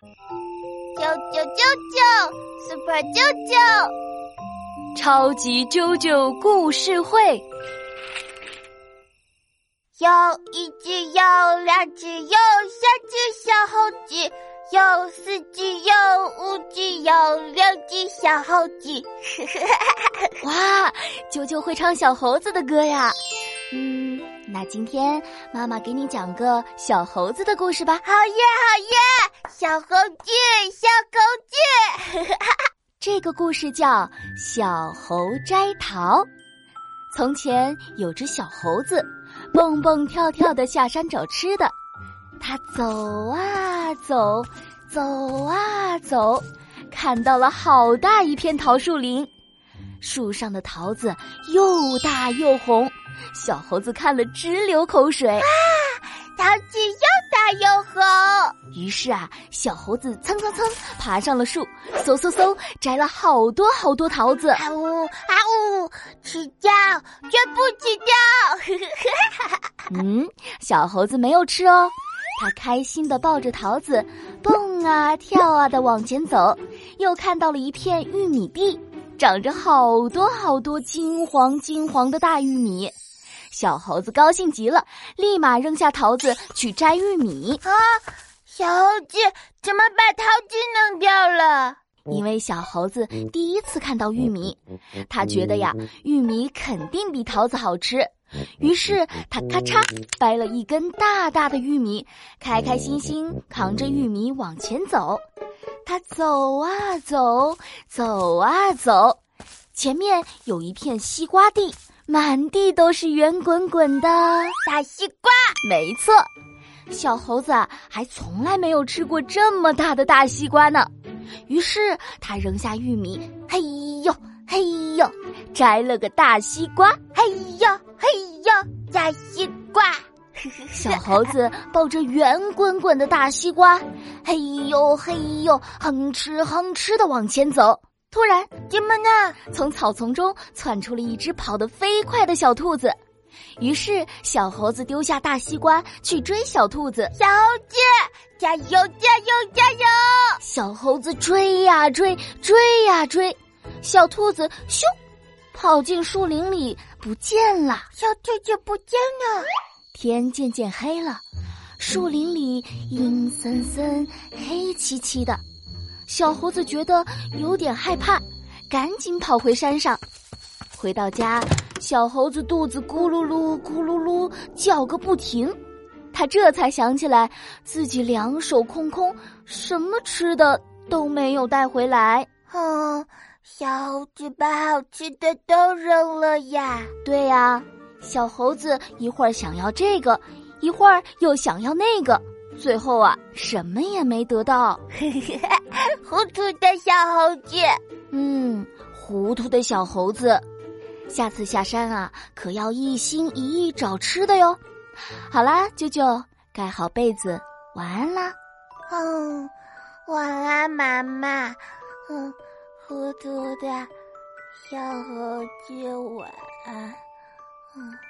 啾啾啾啾，Super 啾啾，超级啾啾故事会。有一只，有两只，有三只小猴子，有四只，有五只，有六只小猴子。哇，啾啾会唱小猴子的歌呀！嗯，那今天妈妈给你讲个小猴子的故事吧。好耶，好耶！小猴子，小猴子。这个故事叫《小猴摘桃》。从前有只小猴子，蹦蹦跳跳的下山找吃的。他走啊走，走啊走，看到了好大一片桃树林，树上的桃子又大又红，小猴子看了直流口水。啊，桃子又大又红。于是啊，小猴子蹭蹭蹭爬上了树，嗖嗖嗖摘了好多好多桃子。啊呜啊呜，吃掉，全部吃掉！嗯，小猴子没有吃哦，它开心的抱着桃子，蹦啊跳啊的往前走，又看到了一片玉米地，长着好多好多金黄金黄的大玉米。小猴子高兴极了，立马扔下桃子去摘玉米。啊！小猴子怎么把桃子弄掉了？因为小猴子第一次看到玉米，他觉得呀，玉米肯定比桃子好吃。于是他咔嚓掰了一根大大的玉米，开开心心扛着玉米往前走。他走啊走，走啊走，前面有一片西瓜地，满地都是圆滚滚的大西瓜。没错。小猴子还从来没有吃过这么大的大西瓜呢，于是他扔下玉米，嘿呦嘿呦，摘了个大西瓜，嘿呦嘿呦，大西瓜。小猴子抱着圆滚滚的大西瓜，嘿呦嘿呦，哼哧哼哧的往前走。突然，怎么呢？从草丛中窜出了一只跑得飞快的小兔子。于是，小猴子丢下大西瓜去追小兔子。小猴子，加油，加油，加油！小猴子追呀追，追呀追，小兔子咻，跑进树林里不见了。小兔子不见了。天渐渐黑了，树林里阴森森、黑漆漆的。小猴子觉得有点害怕，赶紧跑回山上。回到家。小猴子肚子咕噜噜、咕噜噜叫个不停，他这才想起来自己两手空空，什么吃的都没有带回来。嗯，小猴子把好吃的都扔了呀。对呀，小猴子一会儿想要这个，一会儿又想要那个，最后啊，什么也没得到。糊涂的小猴子，嗯，糊涂的小猴子。下次下山啊，可要一心一意找吃的哟。好啦，舅舅，盖好被子，晚安啦。嗯，晚安，妈妈。嗯，糊涂的小猴子，晚安。嗯。